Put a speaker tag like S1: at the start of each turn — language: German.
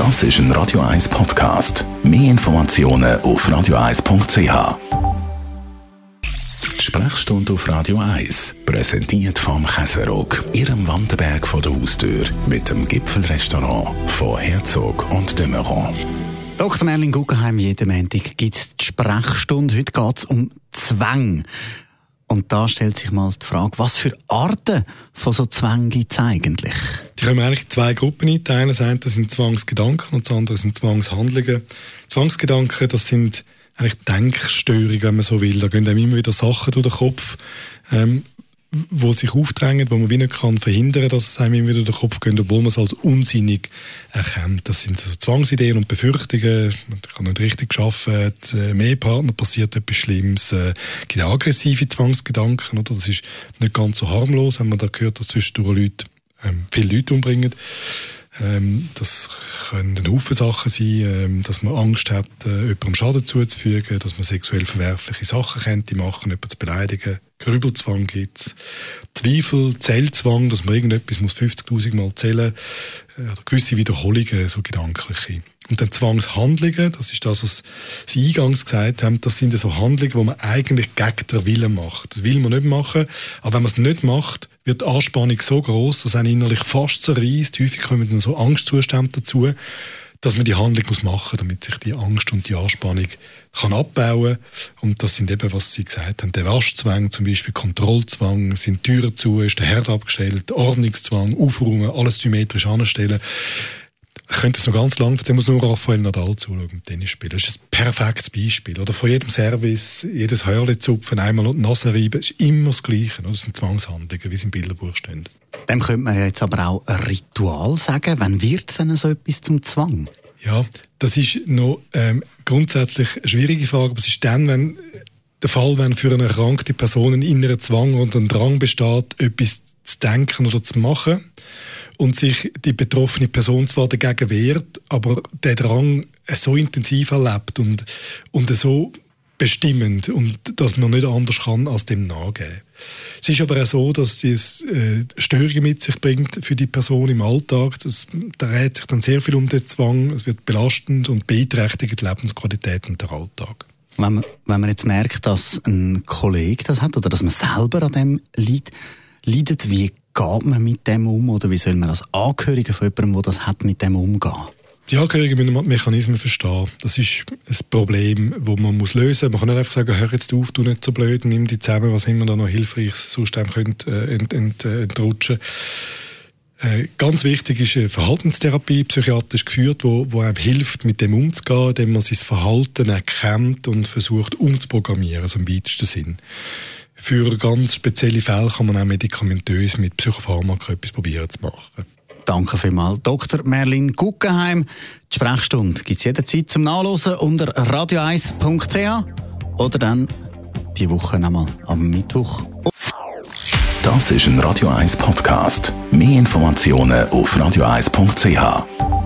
S1: Das ist ein Radio 1 Podcast. Mehr Informationen auf radio1.ch. Die Sprechstunde auf Radio 1, präsentiert vom Käserock, Ihrem Wanderberg vor der Haustür, mit dem Gipfelrestaurant von Herzog und de Meuron.
S2: Dr. Merlin Guggenheim, jeden Montag gibt es die Sprechstunde. Heute geht es um Zwang. Und da stellt sich mal die Frage, was für Arten von so Zwängen gibt es eigentlich?
S3: Die können wir eigentlich in zwei Gruppen einteilen. Das eine sind Zwangsgedanken und das andere sind Zwangshandlungen. Zwangsgedanken, das sind eigentlich Denkstörungen, wenn man so will. Da gehen einem immer wieder Sachen durch den Kopf, ähm, wo sich aufdrängen, wo man wie nicht kann verhindern, dass es einem wieder durch den Kopf geht, obwohl man es als unsinnig erkennt. Das sind so Zwangsideen und Befürchtungen. Man kann nicht richtig arbeiten, äh, mehr Partner passiert etwas Schlimmes, äh, gibt aggressive Zwangsgedanken, oder? Das ist nicht ganz so harmlos, wenn man da gehört, dass zwischendurch Leute, ähm, viele Leute umbringen. Ähm, das können ein Haufen Sachen sein, ähm, dass man Angst hat, äh, jemandem Schaden zuzufügen, dass man sexuell verwerfliche Sachen könnte machen, jemanden zu beleidigen. Grübelzwang gibt Zweifel, Zählzwang, dass man irgendetwas muss 50'000 Mal zählen äh, oder gewisse Wiederholungen, so gedankliche. Und dann Zwangshandlungen, das ist das, was Sie eingangs gesagt haben, das sind so Handlungen, die man eigentlich gegen den Willen macht. Das will man nicht machen, aber wenn man es nicht macht, wird die Anspannung so groß, dass einen innerlich fast zerreißt. Häufig kommen dann so Angstzustände dazu, dass man die Handlung muss machen, damit sich die Angst und die Anspannung kann abbauen. Und das sind eben, was Sie gesagt haben, der Waschzwang, zum Beispiel Kontrollzwang, sind Türen zu, ist der Herd abgestellt, Ordnungszwang, Aufräumen, alles symmetrisch anstellen. Ich könnte es noch ganz lang erzählen, muss nur Raphael Nadal zuschauen, Tennis spielen. Das ist ein perfektes Beispiel. Oder von jedem Service, jedes Hörle zupfen, einmal die Nase reiben, ist immer das Gleiche. Das sind Zwangshandlungen, wie es im Bilderbuch stehen.
S2: Dem könnte man jetzt aber auch ein Ritual sagen. Wann wird denn so etwas zum Zwang?
S3: Ja, das ist noch ähm, grundsätzlich eine schwierige Frage, aber es ist dann, wenn der Fall, wenn für eine erkrankte Person ein innerer Zwang und ein Drang besteht, etwas zu denken oder zu machen und sich die betroffene Person zwar dagegen wehrt, aber der Drang so intensiv erlebt und, und so bestimmend und dass man nicht anders kann als dem nachgeben. Es ist aber auch so, dass das äh, Störungen mit sich bringt für die Person im Alltag. Das dreht sich dann sehr viel um den Zwang. Es wird belastend und beeinträchtigt die Lebensqualität und der Alltag.
S2: Wenn man, wenn man jetzt merkt, dass ein Kollege das hat oder dass man selber an dem leidet, leidet wie geht man mit dem um oder wie soll man als Angehöriger von jemandem, der das hat, mit dem umgehen?
S3: Die Angehörigen müssen Mechanismen verstehen. Das ist ein Problem, das man muss lösen muss. Man kann nicht einfach sagen, hör jetzt auf, du nicht so blöd, nimm die zusammen, was immer da noch hilfreich sonst einem könnte, äh, ent, ent, äh, entrutschen. Äh, ganz wichtig ist eine Verhaltenstherapie, psychiatrisch geführt, wo, wo einem hilft, mit dem umzugehen, indem man sein Verhalten erkennt und versucht umzuprogrammieren, also im weitesten Sinn. Für ganz spezielle Fälle kann man auch medikamentös mit Psychopharmaka etwas probieren zu machen.
S2: Danke vielmals, Dr. Merlin Guggenheim. Die Sprechstunde gibt es jederzeit zum Nachlesen unter radio1.ch oder dann die Woche nochmal am Mittwoch.
S1: Das ist ein Radio 1 Podcast. Mehr Informationen auf radio1.ch.